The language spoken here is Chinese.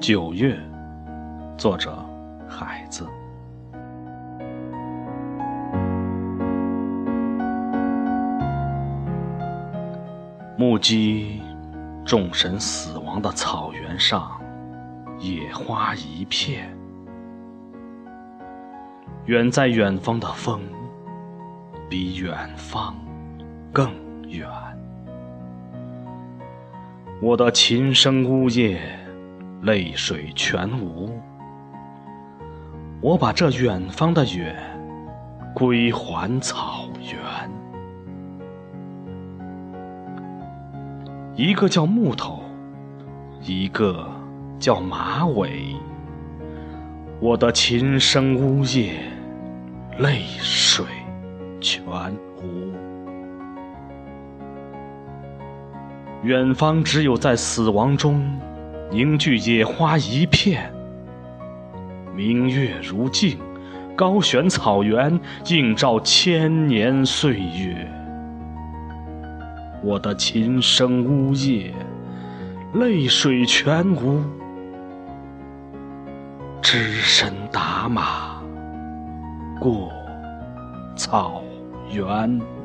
九月，作者海子。目击众神死亡的草原上，野花一片。远在远方的风，比远方更远。我的琴声呜咽，泪水全无。我把这远方的远归还草原。一个叫木头，一个叫马尾。我的琴声呜咽，泪水全无。远方只有在死亡中凝聚野花一片，明月如镜，高悬草原，映照千年岁月。我的琴声呜咽，泪水全无，只身打马过草原。